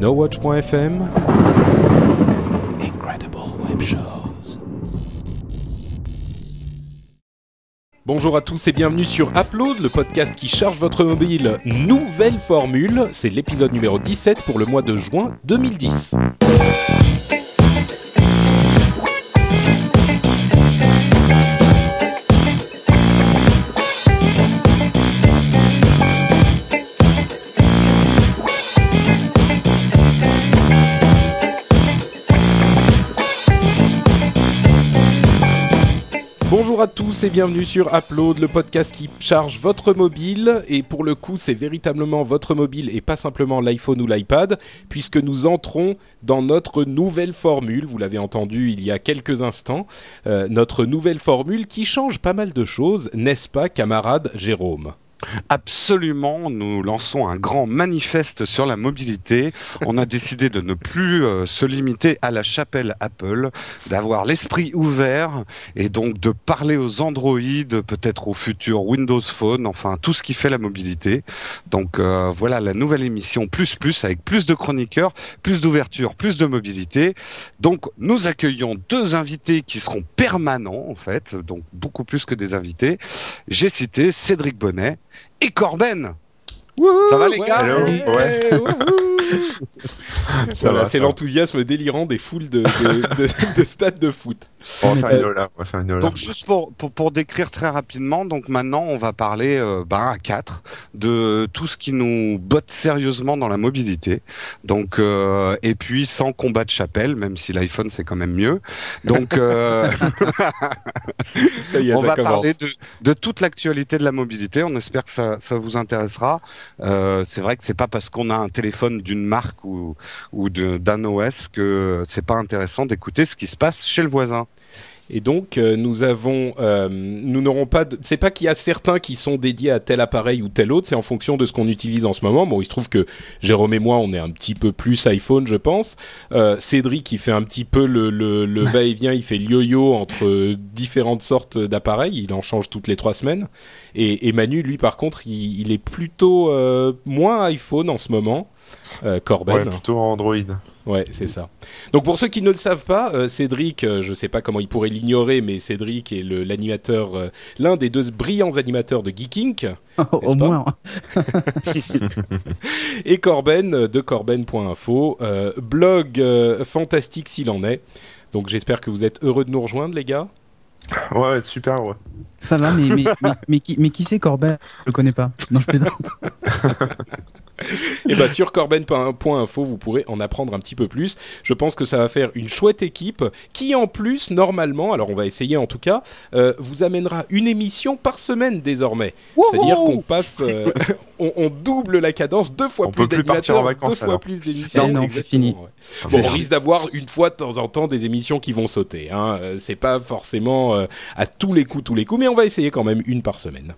NoWatch.fm Incredible Web Shows. Bonjour à tous et bienvenue sur Upload, le podcast qui charge votre mobile. Nouvelle formule, c'est l'épisode numéro 17 pour le mois de juin 2010. Bonjour à tous et bienvenue sur Upload, le podcast qui charge votre mobile. Et pour le coup, c'est véritablement votre mobile et pas simplement l'iPhone ou l'iPad, puisque nous entrons dans notre nouvelle formule. Vous l'avez entendu il y a quelques instants. Euh, notre nouvelle formule qui change pas mal de choses, n'est-ce pas, camarade Jérôme? Absolument, nous lançons un grand manifeste sur la mobilité. On a décidé de ne plus euh, se limiter à la chapelle Apple, d'avoir l'esprit ouvert et donc de parler aux Android, peut-être au futur Windows Phone, enfin tout ce qui fait la mobilité. Donc euh, voilà la nouvelle émission plus plus avec plus de chroniqueurs, plus d'ouverture, plus de mobilité. Donc nous accueillons deux invités qui seront permanents en fait, donc beaucoup plus que des invités. J'ai cité Cédric Bonnet et Corben. ça va les gars ouais. voilà, c'est l'enthousiasme délirant des foules de, de, de, de stades de foot. On va faire une Lola, on va faire une Lola. Donc juste pour, pour, pour décrire très rapidement, donc maintenant on va parler euh, bah, à quatre de tout ce qui nous botte sérieusement dans la mobilité. Donc euh, et puis sans combat de chapelle, même si l'iPhone c'est quand même mieux. Donc euh... ça y est, on ça va commence. parler de, de toute l'actualité de la mobilité. On espère que ça, ça vous intéressera. Euh, c'est vrai que c'est pas parce qu'on a un téléphone d'une marque ou, ou d'un OS que c'est pas intéressant d'écouter ce qui se passe chez le voisin. Et donc euh, nous avons, euh, nous n'aurons pas. De... C'est pas qu'il y a certains qui sont dédiés à tel appareil ou tel autre. C'est en fonction de ce qu'on utilise en ce moment. Bon, il se trouve que Jérôme et moi, on est un petit peu plus iPhone, je pense. Euh, Cédric, il fait un petit peu le, le, le va-et-vient. Il fait le yo-yo entre différentes sortes d'appareils. Il en change toutes les trois semaines. Et, et Manu, lui, par contre, il, il est plutôt euh, moins iPhone en ce moment. Euh, Corben. Ouais, plutôt Android. Ouais, c'est ça. Donc pour ceux qui ne le savent pas, euh, Cédric, euh, je sais pas comment il pourrait l'ignorer, mais Cédric est l'animateur, euh, l'un des deux brillants animateurs de Geekink, Au moins. et Corben de corben.info, euh, blog euh, fantastique s'il en est. Donc j'espère que vous êtes heureux de nous rejoindre, les gars. Ouais, super, ouais. Ça va, mais, mais, mais, mais qui, mais qui c'est Corbin Je le connais pas. Non, je plaisante. Et bah sur corben.info, vous pourrez en apprendre un petit peu plus. Je pense que ça va faire une chouette équipe qui, en plus, normalement, alors on va essayer en tout cas, euh, vous amènera une émission par semaine désormais. C'est-à-dire qu'on passe, euh, on, on double la cadence, deux fois On plus peut plus partir en d'animateurs, deux vacances, fois alors. plus d'émissions. Non, non, c'est fini. ouais. Bon, on risque d'avoir une fois de temps en temps des émissions qui vont sauter. Hein. Euh, C'est pas forcément euh, à tous les coups, tous les coups, mais on va essayer quand même une par semaine.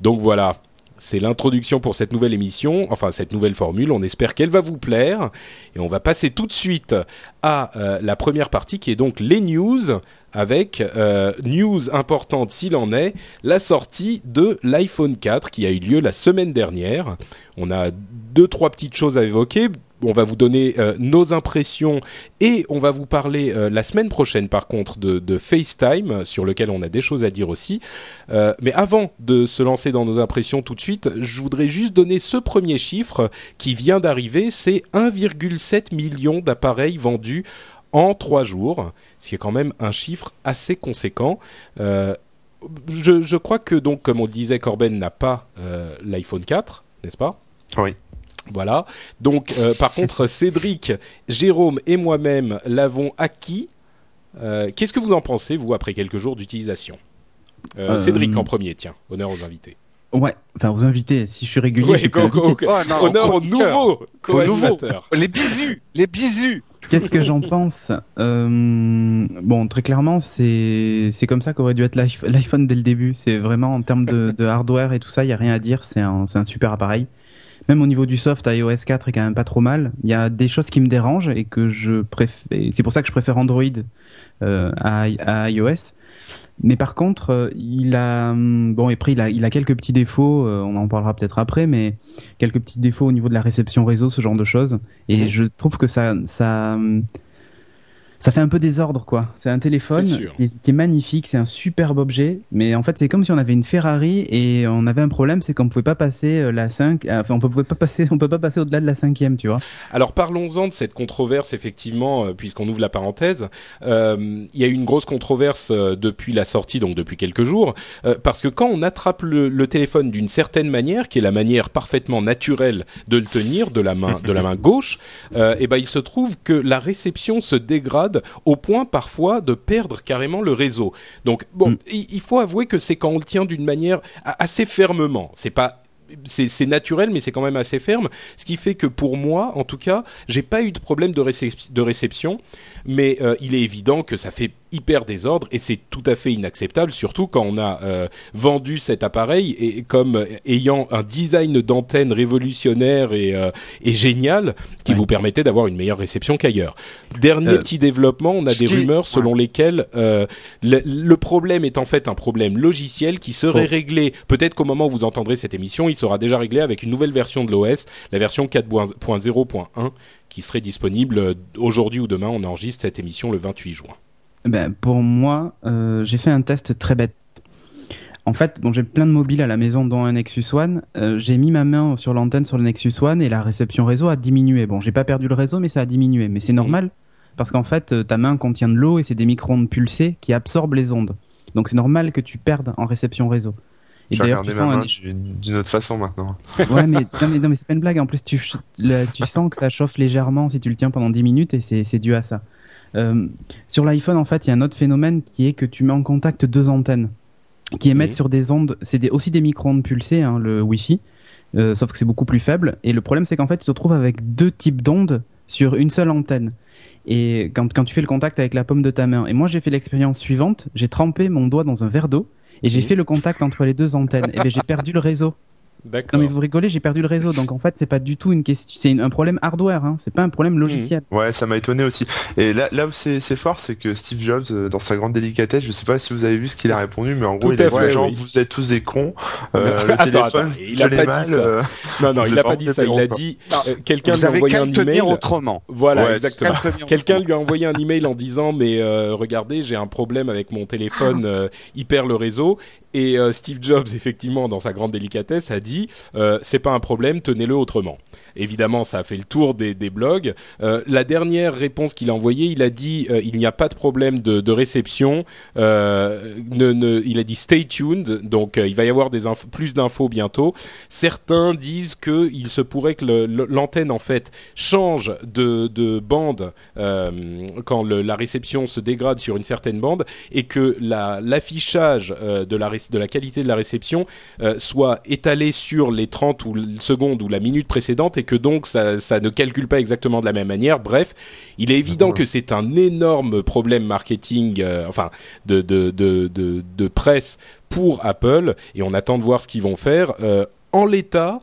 Donc voilà. C'est l'introduction pour cette nouvelle émission, enfin cette nouvelle formule. On espère qu'elle va vous plaire. Et on va passer tout de suite à euh, la première partie qui est donc les news avec euh, news importante s'il en est, la sortie de l'iPhone 4 qui a eu lieu la semaine dernière. On a deux trois petites choses à évoquer. On va vous donner euh, nos impressions et on va vous parler euh, la semaine prochaine par contre de, FaceTime sur lequel on a des choses à dire aussi. Euh, mais avant de se lancer dans nos impressions tout de suite, je voudrais juste donner ce premier chiffre qui vient d'arriver, c'est 1,7 million d'appareils vendus en trois jours, ce qui est quand même un chiffre assez conséquent. Je, crois que donc, comme on le disait, Corben n'a pas l'iPhone 4, n'est-ce pas? Oui. Voilà. Donc, euh, par contre, Cédric, Jérôme et moi-même l'avons acquis. Euh, Qu'est-ce que vous en pensez, vous, après quelques jours d'utilisation Euh, Euh, Cédric en premier, tiens. Honneur aux invités. Ouais, enfin, aux invités, si je suis régulier. Ouais, je go, inviter. go, go. Oh, non, Honneur aux nouveaux Aux nouveaux. co-animateurs. Les bisous, les bisous. Qu'est-ce que j'en pense? Euh, Bon, très clairement, c'est c'est comme ça qu'aurait dû être l'iPh- l'iPhone dès le début. C'est vraiment en termes de, de hardware et tout ça, il y a rien à dire. C'est un, c'est un super appareil. Même au niveau du soft, iOS 4 est quand même pas trop mal. Il y a des choses qui me dérangent et que je préfère. C'est pour ça que je préfère Android euh, à, à iOS. Mais par contre, euh, il a hum, bon et après il a il a quelques petits défauts. euh, on en parlera peut-être après, mais quelques petits défauts au niveau de la réception réseau, ce genre de choses. Et je trouve que ça ça hum, ça fait un peu désordre quoi. C'est un téléphone qui est, qui est magnifique, c'est un superbe objet, mais en fait c'est comme si on avait une Ferrari et on avait un problème, c'est qu'on pouvait pas passer euh, la 5 euh, enfin on pouvait pas passer on peut pas passer au-delà de la cinquième, tu vois. Alors parlons-en de cette controverse effectivement, euh, puisqu'on ouvre la parenthèse. Euh, Il y a eu une grosse controverse depuis la sortie, donc depuis quelques jours, euh, parce que quand on attrape le, le téléphone d'une certaine manière, qui est la manière parfaitement naturelle de le tenir de la main de la main gauche, euh, et ben il se trouve que la réception se dégrade au point parfois de perdre carrément le réseau. Donc bon, Mm. il, faut avouer que c'est quand on le tient d'une manière assez fermement. C'est pas c'est c'est naturel, mais c'est quand même assez ferme. Ce qui fait que pour moi, en tout cas, j'ai pas eu de problème de, récep- de réception, mais euh, il est évident que ça fait hyper désordre et c'est tout à fait inacceptable, surtout quand on a euh, vendu cet appareil et comme euh, ayant un design d'antenne révolutionnaire et, euh, et génial qui Ouais. vous permettait d'avoir une meilleure réception qu'ailleurs. Dernier Euh, petit développement, on a des qui- rumeurs selon lesquelles euh, le, le problème est en fait un problème logiciel qui serait Oh. réglé. Peut-être qu'au moment où vous entendrez cette émission, il sera déjà réglé avec une nouvelle version de l'OS, la version 4.0.1, qui serait disponible euh, aujourd'hui ou demain. On enregistre cette émission le 28 juin. Ben, pour moi, euh, j'ai fait un test très bête. En fait, bon, j'ai plein de mobiles à la maison, dont un Nexus One. Euh, j'ai mis ma main sur l'antenne sur le Nexus One et la réception réseau a diminué. Bon, j'ai pas perdu le réseau, mais ça a diminué. Mais c'est normal parce qu'en fait, euh, ta main contient de l'eau et c'est des micro-ondes pulsées qui absorbent les ondes. Donc c'est normal que tu perdes en réception réseau. Et J'ai d'ailleurs, tu ma sens un d'une autre façon maintenant. Ouais, mais non, mais, non, mais c'est pas une blague. En plus, tu, le- tu sens que ça chauffe légèrement si tu le tiens pendant 10 minutes et c'est dû à ça. Euh, sur l'iPhone, en fait, il y a un autre phénomène qui est que tu mets en contact deux antennes qui émettent sur des ondes. C'est des- aussi des micro-ondes pulsées, hein, le Wi-Fi, euh, sauf que c'est beaucoup plus faible. Et le problème, c'est qu'en fait, tu te retrouves avec deux types d'ondes sur une seule antenne. Et quand, quand tu fais le contact avec la paume de ta main. Et moi, j'ai fait l'expérience suivante. J'ai trempé mon doigt dans un verre d'eau et j'ai fait le contact entre les deux antennes. Et ben, j'ai perdu le réseau. Non D'accord. mais vous rigolez, j'ai perdu le réseau. Donc en fait, c'est pas du tout une question, c'est un problème hardware, hein. c'est pas un problème logiciel. Ouais, ça m'a étonné aussi. Et là, là où c'est c'est fort, c'est que Steve Jobs, euh, dans sa grande délicatesse, je sais pas si vous avez vu ce qu'il a répondu, mais en gros, Tout il a dit oui. vous êtes tous des cons. Euh, le Attends, téléphone, attends, il a pas dit ça. euh, Non, non, il a pas dit ça. Il a dit euh, quelqu'un Vous lui a envoyé un email. autrement. Voilà, Ouais, exactement. Quelqu'un lui a envoyé un email en disant mais euh, regardez j'ai un problème avec mon téléphone, il perd le réseau et euh, Steve Jobs effectivement dans sa grande délicatesse a dit euh, c'est pas un problème tenez-le autrement. Évidemment ça a fait le tour des, blogs. Euh, la dernière réponse qu'il a envoyée il a dit euh, il n'y a pas de problème de, réception. Euh, il a dit stay tuned donc il va y avoir des plus d'infos bientôt. Certains disent que il se pourrait que l'antenne en fait change de, de bande quand la réception se dégrade sur une certaine bande et que la- l'affichage de, la, de la qualité de la réception soit étalé sur les 30 ou secondes ou la minute précédente et que donc ça, ça ne calcule pas exactement de la même manière. Bref, il est évident que c'est un énorme problème marketing, euh, enfin de, de, de, de, de presse pour Apple et on attend de voir ce qu'ils vont faire. Euh, en l'état,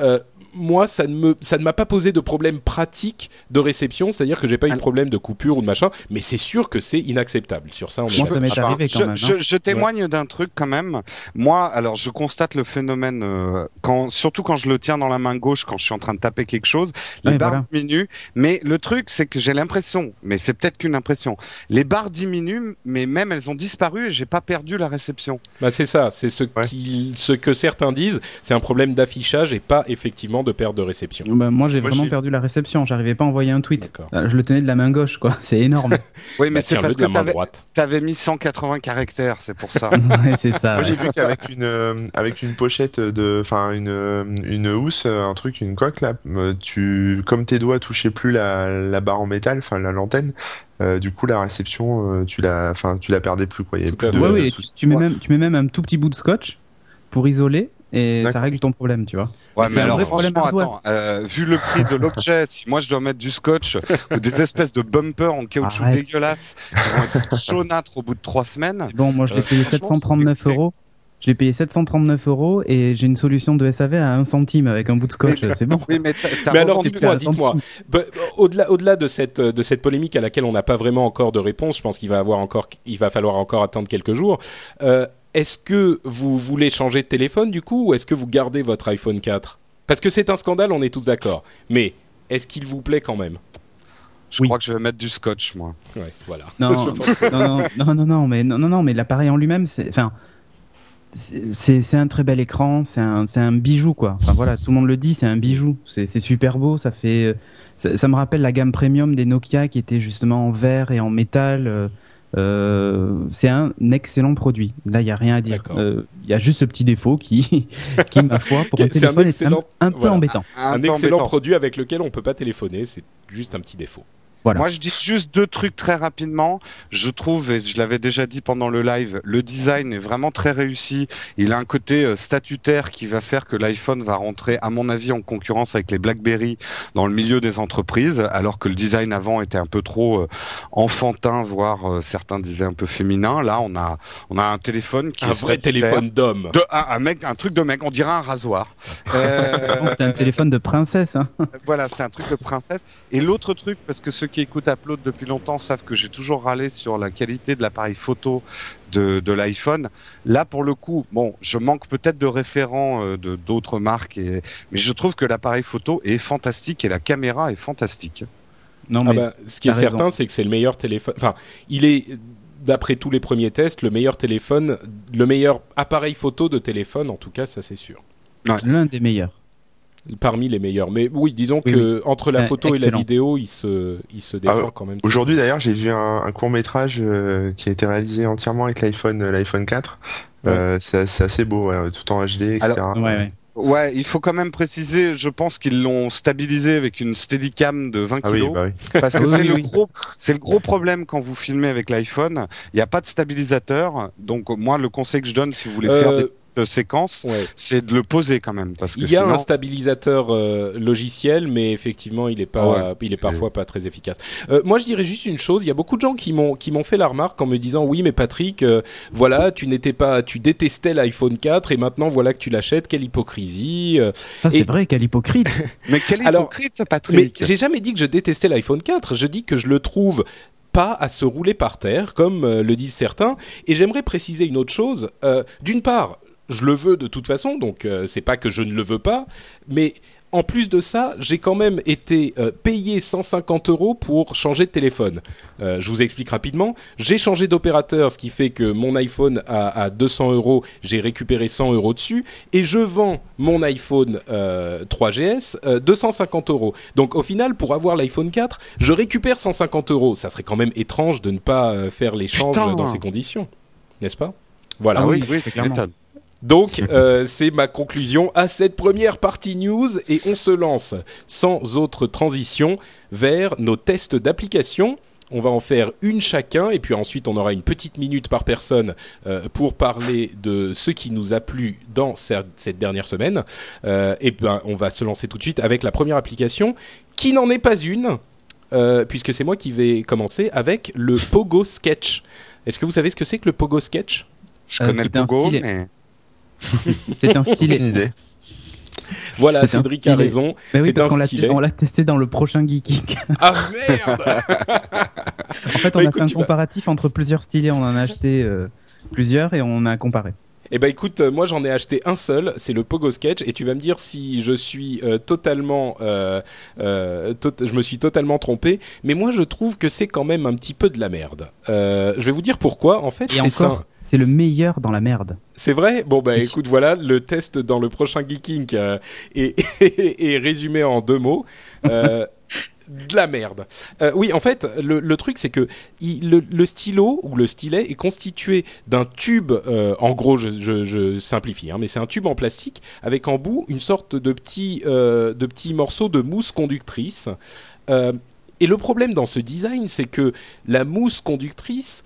euh, moi, ça ne me, ça ne m'a pas posé de problème pratique de réception, c'est-à-dire que j'ai pas eu de problème de coupure ou de machin, mais c'est sûr que c'est inacceptable. Sur ça, on ça m'est arrivé quand je, même. hein. je- je témoigne d'un truc quand même. Moi, alors je constate le phénomène euh, quand, surtout quand je le tiens dans la main gauche, quand je suis en train de taper quelque chose, les Ouais, barres voilà. diminuent. Mais le truc, c'est que j'ai l'impression, mais c'est peut-être qu'une impression, les barres diminuent, mais même elles ont disparu et j'ai pas perdu la réception. Bah, c'est ça, c'est ce, Ouais. qui, ce que certains disent, c'est un problème d'affichage et pas effectivement de perte de réception. Bah, moi, j'ai vraiment perdu la réception. J'arrivais pas à envoyer un tweet. Euh, Je le tenais de la main gauche, quoi. C'est énorme. Oui, mais Bah, c'est parce que t'avais, t'avais mis 180 caractères, c'est pour ça. ouais, c'est ça. Moi, ouais. j'ai vu qu'avec une, euh, avec une pochette de, enfin, une, euh, une housse, un truc, une coque, là, tu, comme tes doigts touchaient plus la, la barre en métal, enfin, la l'antenne, euh, du coup, la réception, euh, tu la, enfin, tu la perdais plus, quoi. Il y avait de Ouais, ouais, tu, tu mets même, tu mets même un tout petit bout de scotch pour isoler et ça règle ton problème, tu vois. Ouais, C'est mais un alors vrai problème franchement, attends, euh, vu le prix de l'objet, si moi je dois mettre du scotch ou des espèces de bumpers en caoutchouc Arrête. dégueulasses qui vont être chaunâtres au bout de trois semaines, Bon, moi, je l'ai Euh, payé franchement, 739 c'est euros. Je l'ai payé 739 euros et j'ai une solution de SAV à 1 centime avec un bout de scotch. C'est bon. Oui, mais, alors, dites-moi, dites-moi. Bah, Au-delà, au-delà de cette de cette polémique à laquelle on n'a pas vraiment encore de réponse, je pense qu'il va avoir encore, il va falloir encore attendre quelques jours. Euh, est-ce que vous voulez changer de téléphone du coup, ou est-ce que vous gardez votre iPhone 4 Parce que c'est un scandale, on est tous d'accord. Mais est-ce qu'il vous plaît quand même? Je Oui. crois que je vais mettre du scotch, moi. Ouais, voilà. Non, que- non, non, non, mais non, non, non, mais l'appareil en lui-même, c'est, enfin, c'est- un très bel écran, c'est un, c'est un bijou quoi. Enfin voilà, tout le monde le dit, c'est un bijou. C'est c'est super beau, ça fait, euh, ça, ça me rappelle la gamme premium des Nokia qui était justement en verre et en métal. Euh, c'est un excellent produit. Là, il y a rien à dire. Euh, Il y a juste ce petit défaut qui, qui ma foi, pour un téléphone, est un, peu voilà. embêtant. un peu excellent embêtant. produit avec lequel on peut pas téléphoner, c'est juste un petit défaut. Voilà. Moi, je dis juste deux trucs très rapidement. Je trouve, et je l'avais déjà dit pendant le live, le design est vraiment très réussi. Il a un côté euh, statutaire qui va faire que l'iPhone va rentrer, à mon avis, en concurrence avec les BlackBerry dans le milieu des entreprises, alors que le design avant était un peu trop euh, enfantin, voire euh, certains disaient un peu féminin. Là, on a, on a un téléphone qui Un est vrai téléphone d'homme. Un, un mec, un truc de mec, on dirait un rasoir. Euh, C'était un téléphone de princesse. Hein. voilà, c'est un truc de princesse. Et l'autre truc, parce que ceux qui écoutent Upload depuis longtemps savent que j'ai toujours râlé sur la qualité de l'appareil photo de, de l'iPhone. Là, pour le coup, bon, je manque peut-être de référents euh, de d'autres marques, et, mais je trouve que l'appareil photo est fantastique et la caméra est fantastique. Non Ah bah, ce qui est raison. certain, c'est que c'est le meilleur téléphone. Enfin, il est d'après tous les premiers tests, le meilleur téléphone, le meilleur appareil photo de téléphone, en tout cas, ça c'est sûr. l'un des meilleurs. Parmi les meilleurs. Mais oui, disons Oui, que entre la Ouais, photo et la vidéo, il se, il se défend Ah, quand même. Aujourd'hui d'ailleurs, j'ai vu un, un court métrage qui a été réalisé entièrement avec l'iPhone, euh, l'iPhone 4. Ouais. Euh, c'est c'est assez beau, ouais, tout en HD, etc. Alors, Ouais, ouais. Il faut quand même préciser, je pense qu'ils l'ont stabilisé avec une Steadicam de 20 Ah oui, kilos. bah oui. Parce que Oui, c'est oui, le gros, c'est le gros problème quand vous filmez avec l'iPhone. Il n'y a pas de stabilisateur. Donc moi, le conseil que je donne, si vous voulez faire Euh, des petites euh, séquences, Ouais. c'est de le poser quand même, parce que Il y a sinon, un stabilisateur euh, logiciel, mais effectivement, il est pas, Ah il est parfois pas très efficace. Euh, moi, je dirais juste une chose. Il y a beaucoup de gens qui m'ont qui m'ont fait la remarque en me disant oui, mais Patrick, euh, voilà, tu n'étais pas, tu détestais l'iPhone 4 et maintenant voilà que tu l'achètes. Quelle hypocrisie. Euh. Ça c'est Et- vrai, quel hypocrite. mais quel Alors, hypocrite, ça, Mais Patrick. j'ai jamais dit que je détestais l'iPhone 4. Je dis que je le trouve pas à se rouler par terre, comme euh, le disent certains. Et j'aimerais préciser une autre chose. Euh, D'une part, je le veux de toute façon, donc euh, c'est pas que je ne le veux pas, mais en plus de ça, j'ai quand même été euh, payé 150 euros pour changer de téléphone. Euh, je vous explique rapidement. J'ai changé d'opérateur, ce qui fait que mon iPhone à, à 200 euros, j'ai récupéré 100 euros dessus, et je vends mon iPhone euh, 3GS euh, 250 euros. Donc au final, pour avoir l'iPhone 4, je récupère 150 euros. Ça serait quand même étrange de ne pas euh, faire l'échange dans ces conditions, n'est-ce pas? Voilà. ah oui, oui, oui, clairement. Donc, euh, c'est ma conclusion à cette première partie news et on se lance sans autre transition vers nos tests d'application. On va en faire une chacun et puis ensuite on aura une petite minute par personne euh, pour parler de ce qui nous a plu dans cette dernière semaine. Euh, et ben on va se lancer tout de suite avec la première application qui n'en est pas une euh, puisque c'est moi qui vais commencer avec le Pogo Sketch. Est-ce que vous savez ce que c'est que le Pogo Sketch? Je Euh, connais le Pogo, mais C'est un stylet. idée. Voilà, Cédric a raison. Mais oui, parce qu'on l'a stylet. on l'a testé dans le prochain Geeking. Ah merde En fait, on Bah, a écoute, fait un vas- comparatif entre plusieurs stylets. On en a acheté euh, plusieurs et on a comparé. Eh ben écoute, euh, moi j'en ai acheté un seul, c'est le Pogo Sketch, et tu vas me dire si je suis euh, totalement, euh, euh, tot- je me suis totalement trompé, mais moi je trouve que c'est quand même un petit peu de la merde. Je vais vous dire pourquoi. En fait, Et c'est encore, un- c'est le meilleur dans la merde. c'est vrai? Bon bah écoute, voilà le test dans le prochain Geeking euh, est, est résumé en deux mots. Euh, de la merde. Euh, oui, en fait, le, le truc c'est que il- le, le stylo ou le stylet est constitué d'un tube. euh, en gros, je, je, je simplifie, hein, mais c'est un tube en plastique avec en bout une sorte de petit euh, de petit morceau de mousse conductrice. Et le problème dans ce design, c'est que la mousse conductrice,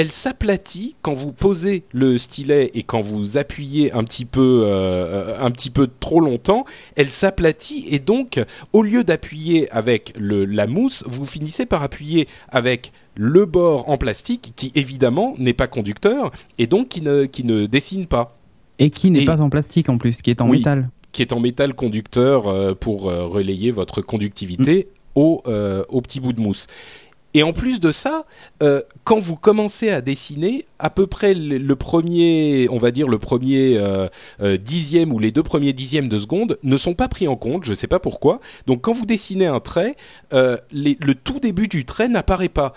elle s'aplatit quand vous posez le stylet et quand vous appuyez un petit peu, euh, un petit peu trop longtemps, elle s'aplatit et donc au lieu d'appuyer avec le, la mousse, vous finissez par appuyer avec le bord en plastique qui évidemment n'est pas conducteur et donc qui ne, qui ne dessine pas. Et qui n'est Et- pas en plastique en plus, qui est en Oui. métal. qui est en métal conducteur euh, pour euh, relayer votre conductivité au, euh, au petit bout de mousse. Et en plus de ça, euh, quand vous commencez à dessiner, à peu près le, premier, on va dire le premier euh, euh, dixième ou les deux premiers dixièmes de seconde ne sont pas pris en compte. Je ne sais pas pourquoi. Donc quand vous dessinez un trait, le tout début du trait n'apparaît pas.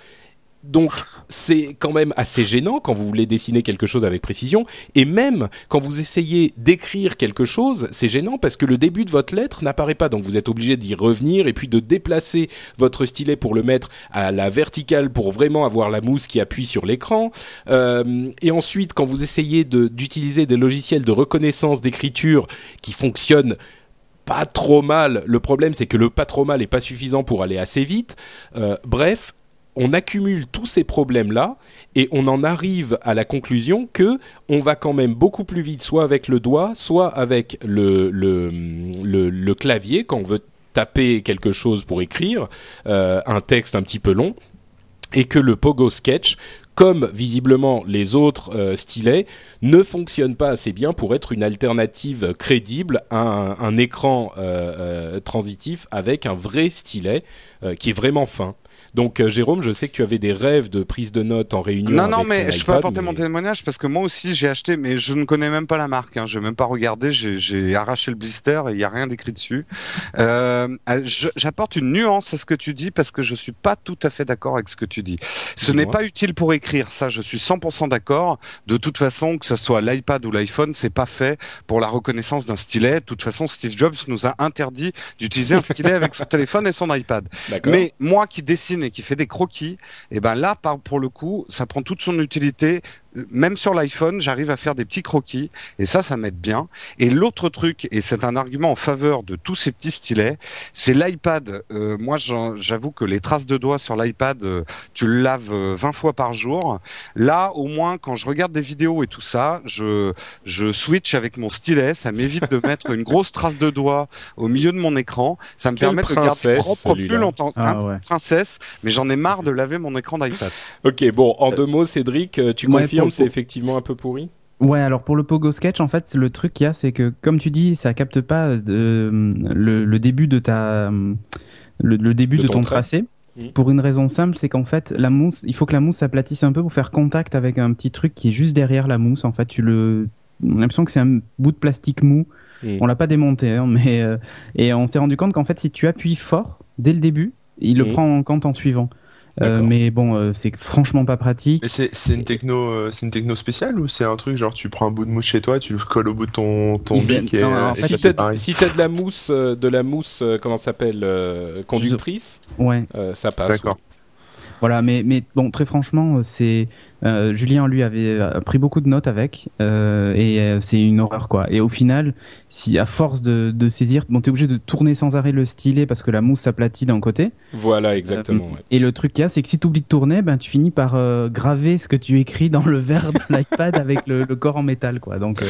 Donc c'est quand même assez gênant quand vous voulez dessiner quelque chose avec précision. Et même quand vous essayez d'écrire quelque chose, c'est gênant parce que le début de votre lettre n'apparaît pas. Donc vous êtes obligé d'y revenir et puis de déplacer votre stylet pour le mettre à la verticale pour vraiment avoir la mousse qui appuie sur l'écran. Euh, et ensuite, quand vous essayez d'utiliser des logiciels de reconnaissance d'écriture qui fonctionnent pas trop mal, le problème c'est que le pas trop mal est pas suffisant pour aller assez vite. Euh, bref, on accumule tous ces problèmes-là et on en arrive à la conclusion que on va quand même beaucoup plus vite, soit avec le doigt, soit avec le, clavier quand on veut taper quelque chose pour écrire euh, un texte un petit peu long, et que le Pogo Sketch, comme visiblement les autres euh, stylets, ne fonctionne pas assez bien pour être une alternative crédible à un, écran euh, euh, transitif avec un vrai stylet qui est vraiment fin. Donc euh, Jérôme, je sais que tu avais des rêves de prise de notes en réunion. Non, non, mais je peux apporter mon témoignage parce que moi aussi j'ai acheté, mais je ne connais même pas la marque. Hein. Je n'ai même pas regardé. J'ai- arraché le blister et il n'y a rien d'écrit dessus. Euh, J'apporte une nuance à ce que tu dis parce que je suis pas tout à fait d'accord avec ce que tu dis. Ce n'est pas utile pour écrire. Ça, je suis 100% d'accord. De toute façon, que ce soit l'iPad ou l'iPhone, c'est pas fait pour la reconnaissance d'un stylet. De toute façon, Steve Jobs nous a interdit d'utiliser un stylet avec son téléphone et son iPad. Mais moi qui et qui fait des croquis, et ben là, par, pour le coup, ça prend toute son utilité. Même sur l'iPhone, j'arrive à faire des petits croquis et ça, ça m'aide bien. Et l'autre truc, et c'est un argument en faveur de tous ces petits stylets, c'est l'iPad. Euh, moi, j'avoue que les traces de doigts sur l'iPad, euh, tu le laves euh, 20 fois par jour. Là, au moins, quand je regarde des vidéos et tout ça, je, je switch avec mon stylet. Ça m'évite de mettre une grosse trace de doigt au milieu de mon écran. Ça me Quelle permet de garder propre plus longtemps. Ah Hein, ouais. princesse, mais j'en ai marre de laver mon écran d'iPad. Ok, bon, en deux mots, Cédric, euh, tu Ouais, confirmes, c'est effectivement un peu pourri Ouais, alors pour le Pogo Sketch, en fait, le truc qu'il y a, c'est que, comme tu dis, ça capte pas euh, le, le début de ta, le, le début De de, ton tracé. Mhm. Pour une raison simple, c'est qu'en fait, la mousse, il faut que la mousse s'aplatisse un peu pour faire contact avec un petit truc qui est juste derrière la mousse. En fait, tu le, on a l'impression que c'est un bout de plastique mou. Mhm. On l'a pas démonté, hein, mais euh, et on s'est rendu compte qu'en fait, si tu appuies fort dès le début, il le Mhm. prend en compte en suivant. Euh, mais bon, euh, c'est franchement pas pratique. Mais c'est c'est une techno, euh, c'est une techno spéciale ou c'est un truc genre tu prends un bout de mousse chez toi, tu le colles au bout de ton ton bic et, non, en et si t'as si de la mousse, euh, de la mousse, euh, comment ça s'appelle, euh, conductrice, Ouais. euh, ça passe. D'accord. Voilà, mais, mais bon, très franchement, euh, c'est euh, Julien lui avait euh, pris beaucoup de notes avec euh, et euh, c'est une horreur quoi. Et au final, si à force de, de saisir, bon, t'es obligé de tourner sans arrêt le stylet parce que la mousse s'aplatit d'un côté. Voilà, exactement. Euh, ouais. Et le truc qu'il y a, c'est que si tu oublies de tourner, ben tu finis par euh, graver ce que tu écris dans le verre de l'iPad avec le, le corps en métal quoi. Donc euh,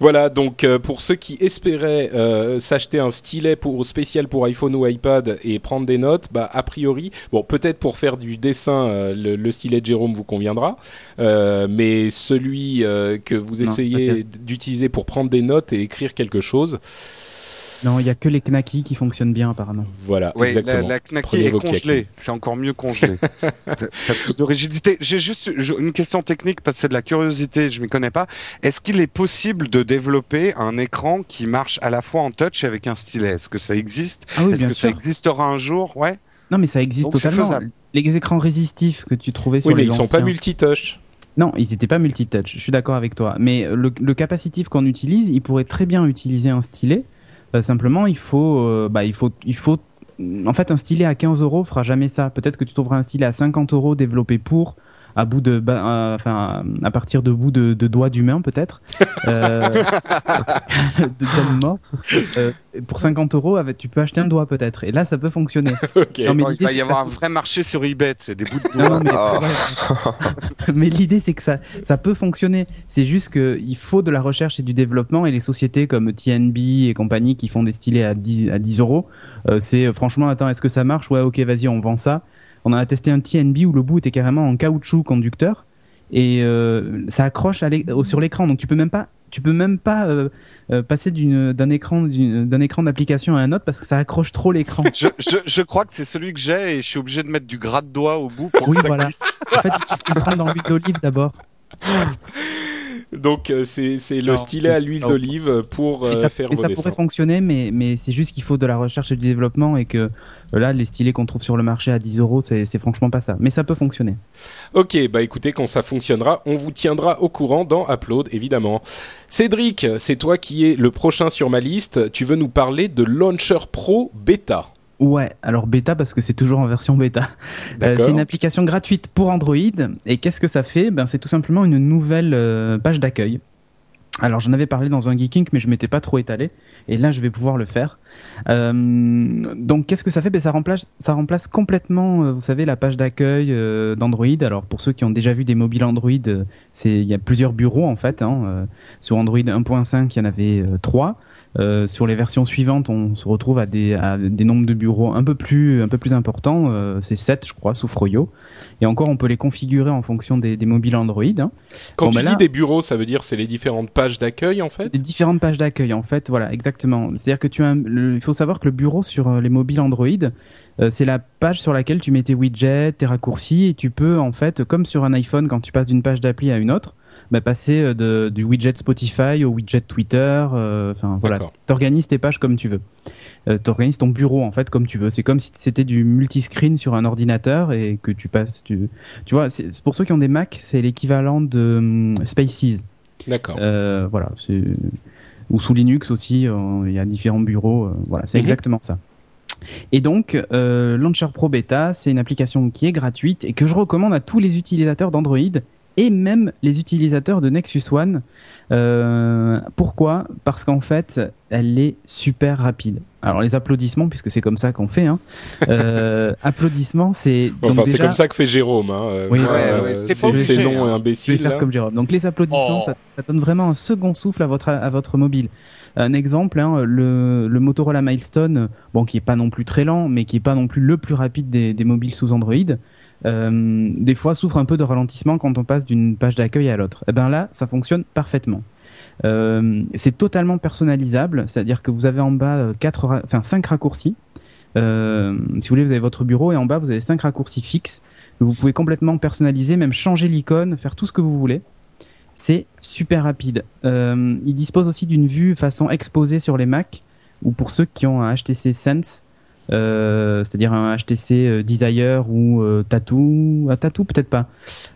Voilà, donc euh, pour ceux qui espéraient euh, s'acheter un stylet pour spécial pour iPhone ou iPad et prendre des notes, bah a priori, bon peut-être pour faire du dessin, euh, le, le stylet de Jérôme vous conviendra, euh, mais celui euh, que vous essayez d'utiliser pour prendre des notes et écrire quelque chose, non, il y a que les knackis qui fonctionnent bien apparemment. voilà, la, exactement. la Knacky Prenez est congelée. C'est encore mieux congelé. T'as plus de rigidité. J'ai juste une question technique parce que c'est de la curiosité. Je m'y connais pas. Est-ce qu'il est possible de développer un écran qui marche à la fois en touch et avec un stylet? Est-ce que ça existe? Ah oui, Est-ce que sûr. ça existera un jour? Ouais. Non, mais ça existe Donc, totalement. Les écrans résistifs que tu trouvais sur Oui, mais les ils sont pas anciens- multitouch. Non, ils n'étaient pas multitouch, je suis d'accord avec toi. Mais le, le capacitif qu'on utilise, il pourrait très bien utiliser un stylet. Euh, simplement, il faut, euh, bah, il faut, il faut. En fait, un stylet à 15 euros fera jamais ça. Peut-être que tu trouveras un stylet à 50 euros développé pour, à bout de, euh, enfin, à partir de bout de, de doigts d'humain peut-être, euh, de d'homme mort. Euh, pour 50 euros, tu peux acheter un doigt peut-être. Et là, ça peut fonctionner. Non, mais il va y avoir ça un vrai marché sur eBay. C'est des bouts de non, mais, Ah. mais l'idée, c'est que ça, ça peut fonctionner. C'est juste qu'il faut de la recherche et du développement. Et les sociétés comme TNB et compagnie qui font des stylets à 10, à 10 euros, euh, c'est euh, franchement, attends, est-ce que ça marche? Ouais, ok, vas-y, on vend ça. On en a testé un TNB où le bout était carrément en caoutchouc conducteur. et euh, ça accroche à l'é- au- sur l'écran. Donc tu peux même pas, tu peux même pas euh, euh, passer d'une- d'un écran d'un écran d'application à un autre parce que ça accroche trop l'écran. Je, je, je crois que c'est celui que j'ai et je suis obligé de mettre du gras de doigt au bout pour Oui, que ça voilà. glisse. en fait, tu le prennes dans l'huile d'olive d'abord. Donc euh, c'est le stylet à l'huile d'olive pour et euh, ça, faire et vos ça dessins. pourrait fonctionner, mais, mais c'est juste qu'il faut de la recherche et du développement et que euh, là, les stylets qu'on trouve sur le marché à 10 euros, c'est franchement pas ça. Mais ça peut fonctionner. Ok, bah écoutez, quand ça fonctionnera, on vous tiendra au courant dans Upload, évidemment. Cédric, c'est toi qui es le prochain sur ma liste. Tu veux nous parler de Launcher Pro Beta? Ouais, alors bêta parce que c'est toujours en version bêta. Euh, c'est une application gratuite pour Android. Et qu'est-ce que ça fait? Ben, c'est tout simplement une nouvelle euh, page d'accueil. Alors j'en avais parlé dans un Geeking, mais je m'étais pas trop étalé. Et là, je vais pouvoir le faire. Euh, donc qu'est-ce que ça fait? Ben ça remplace, ça remplace complètement, vous savez, la page d'accueil d'Android. Alors pour ceux qui ont déjà vu des mobiles Android, c'est il y a plusieurs bureaux en fait. Hein. Sur Android 1.5, il y en avait trois. Euh, sur les versions suivantes, on se retrouve à des, à des nombres de bureaux un peu plus, un peu plus importants. Euh, c'est 7, je crois, sous Froyo. Et encore, on peut les configurer en fonction des, des mobiles Android. hein. Quand Bon, tu bah dis là- des bureaux, ça veut dire c'est les différentes pages d'accueil en fait Des différentes pages d'accueil, en fait, voilà, exactement. C'est-à-dire que tu as, il faut savoir que le bureau sur euh, les mobiles Android, euh, c'est la page sur laquelle tu mets tes widgets, tes raccourcis, et tu peux, en fait, comme sur un iPhone, quand tu passes d'une page d'appli à une autre, bah, passer euh, de, du widget Spotify au widget Twitter. euh, Enfin, voilà, t'organises tes pages comme tu veux. Euh, t'organises ton bureau en fait comme tu veux. C'est comme si c'était du multiscreen sur un ordinateur et que tu passes. Tu, tu vois, pour ceux qui ont des Mac, c'est l'équivalent de hum, Spaces. D'accord. Voilà, c'est ou sous Linux aussi. Il y a différents bureaux. voilà, c'est Mhm. exactement ça. Et donc, euh, Launcher Pro Beta, c'est une application qui est gratuite et que je recommande à tous les utilisateurs d'Android et même les utilisateurs de Nexus One. Euh, pourquoi? Parce qu'en fait, elle est super rapide. Alors les applaudissements, puisque c'est comme ça qu'on fait. Hein. Euh, applaudissements, c'est Enfin, c'est comme ça que fait Jérôme. Hein. Oui, ouais, euh, c'est non hein. je vais imbécile. faire là. comme Jérôme. Donc les applaudissements, Oh. ça, ça donne vraiment un second souffle à votre à votre mobile. Un exemple, hein, le, le Motorola Milestone, bon qui est pas non plus très lent, mais qui est pas non plus le plus rapide des, des mobiles sous Android. Euh, des fois souffre un peu de ralentissement quand on passe d'une page d'accueil à l'autre. Et ben là, ça fonctionne parfaitement. Euh, c'est totalement personnalisable, c'est-à-dire que vous avez en bas euh, quatre, enfin cinq raccourcis. Si vous voulez, vous avez votre bureau et en bas vous avez cinq raccourcis fixes vous pouvez complètement personnaliser, même changer l'icône, faire tout ce que vous voulez. C'est super rapide. Il dispose aussi d'une vue façon exposée sur les Mac, ou pour ceux qui ont un HTC Sense, euh, c'est-à-dire un HTC euh, Desire ou euh, Tattoo, un Tattoo peut-être pas,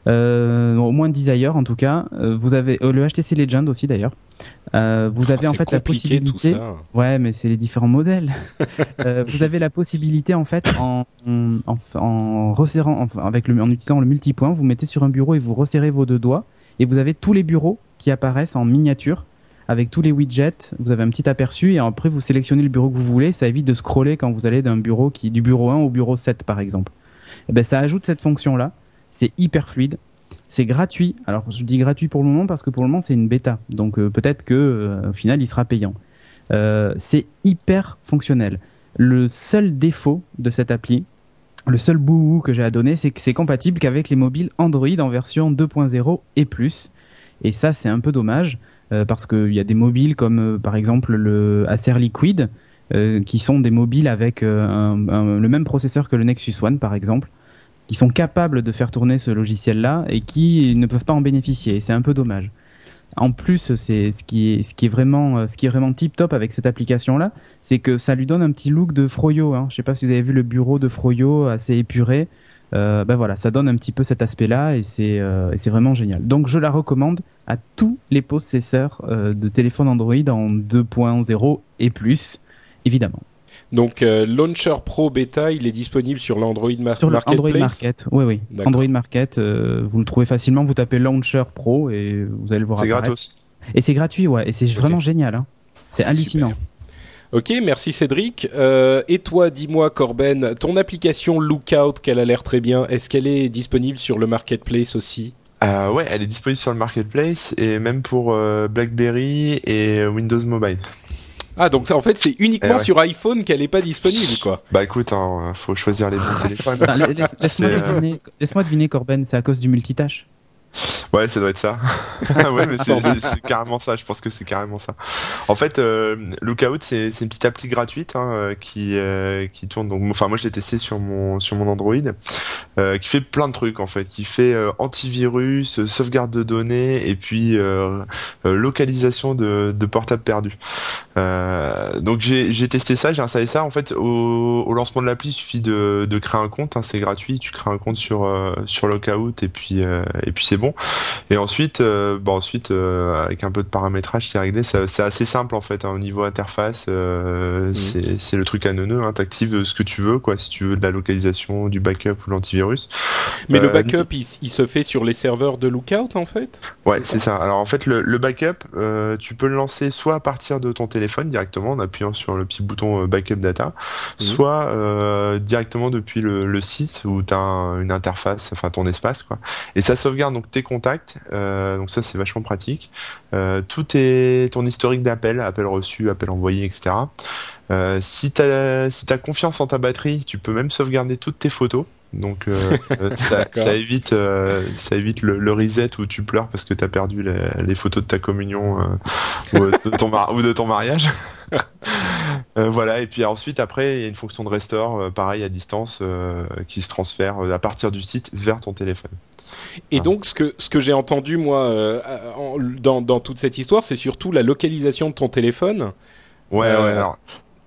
euh, au moins Desire en tout cas. Vous avez le HTC Legend aussi d'ailleurs. Vous avez Oh, en fait la tout possibilité. ça. Ouais, mais c'est les différents modèles. Vous avez la possibilité en fait en, en, en resserrant, enfin, avec le, en utilisant le multipoint, vous mettez sur un bureau et vous resserrez vos deux doigts et vous avez tous les bureaux qui apparaissent en miniature avec tous les widgets. Vous avez un petit aperçu et après vous sélectionnez le bureau que vous voulez. Ça évite de scroller quand vous allez d'un bureau qui du bureau 1 au bureau 7 par exemple. Et ben ça ajoute cette fonction là. C'est hyper fluide. C'est gratuit. Alors je dis gratuit pour le moment parce que pour le moment c'est une bêta. Donc euh, peut-être que euh, au final il sera payant. Euh, c'est hyper fonctionnel. Le seul défaut de cette appli, le seul bouhou que j'ai à donner, c'est que c'est compatible qu'avec les mobiles Android en version 2.0 et plus. Et ça, c'est un peu dommage parce qu'il y a des mobiles comme euh, par exemple le Acer Liquid euh, qui sont des mobiles avec euh, le même processeur que le Nexus One par exemple qui sont capables de faire tourner ce logiciel-là et qui ne peuvent pas en bénéficier. C'est un peu dommage. En plus, c'est ce qui est vraiment euh, ce qui est vraiment tip top avec cette application-là, c'est que ça lui donne un petit look de Froyo. Hein. Je sais pas si vous avez vu le bureau de Froyo assez épuré. Euh, ben voilà, ça donne un petit peu cet aspect-là et c'est euh, vraiment génial. Donc je la recommande à tous les possesseurs euh, de téléphones Android en 2.0 et plus, évidemment. Donc euh, Launcher Pro Beta, il est disponible sur l'Android Mar- Sur le Marketplace. Android Market, oui oui. Android Market, euh, vous le trouvez facilement. Vous tapez Launcher Pro et vous allez le voir C'est gratos. Et c'est gratuit, ouais, et c'est vraiment génial. Hein. C'est hallucinant. Ok, merci Cédric. Euh, et toi, dis-moi Corben, ton application Lookout, qu'elle a l'air très bien, est-ce qu'elle est disponible sur le Marketplace aussi? Euh, ouais, elle est disponible sur le marketplace et même pour euh, BlackBerry et Windows Mobile. Ah, donc ça, en fait, c'est uniquement Eh ouais. sur iPhone qu'elle n'est pas disponible, quoi. Bah écoute, hein, faut choisir les bons téléphones. Laisse- Laisse-moi euh, deviner, laisse-moi deviner, Corben, c'est à cause du multitâche? Ouais, ça doit être ça. Ah ouais, mais c'est carrément ça. Je pense que c'est carrément ça. En fait, euh, Lookout, c'est c'est une petite appli gratuite hein, euh, qui euh, qui tourne. Donc, enfin, moi, je l'ai testé sur mon sur mon Android, euh, qui fait plein de trucs en fait, qui fait antivirus, sauvegarde de données et puis localisation de, de portables perdus. Donc, j'ai j'ai testé ça, j'ai installé ça. En fait, au, au lancement de l'appli, il suffit de de créer un compte. hein, c'est gratuit. Tu crées un compte sur sur Lookout et puis et puis c'est bon. Et ensuite, euh, bon, ensuite euh, avec un peu de paramétrage, c'est réglé. C'est assez simple en fait hein, au niveau interface. euh, c'est- C'est le truc à neuneu. Hein, T'actives ce que tu veux, quoi. Si tu veux de la localisation, du backup ou l'antivirus. Mais le backup, il, se fait sur les serveurs de Lookout en fait? Ouais, c'est ça. Alors en fait, le, le backup, tu peux le lancer soit à partir de ton téléphone directement en appuyant sur le petit bouton backup data, Mhm. soit directement depuis le, le site où tu as une interface, enfin ton espace quoi. Et ça sauvegarde donc tes contacts. euh, donc ça c'est vachement pratique. Euh, tout est ton historique d'appel, appel reçu, appel envoyé, etc. Euh, si t'as si t'as confiance en ta batterie, tu peux même sauvegarder toutes tes photos. Donc euh, ça, évite euh, ça évite le, le reset où tu pleures parce que t'as perdu les, les photos de ta communion euh, ou, de ton ou de ton mariage. Voilà et puis ensuite après il y a une fonction de restore pareil à distance qui se transfère à partir du site vers ton téléphone. Et Ah. donc, ce que, ce que j'ai entendu, moi, euh, en- dans, dans toute cette histoire, c'est surtout la localisation de ton téléphone. Ouais, Euh, ouais. Alors,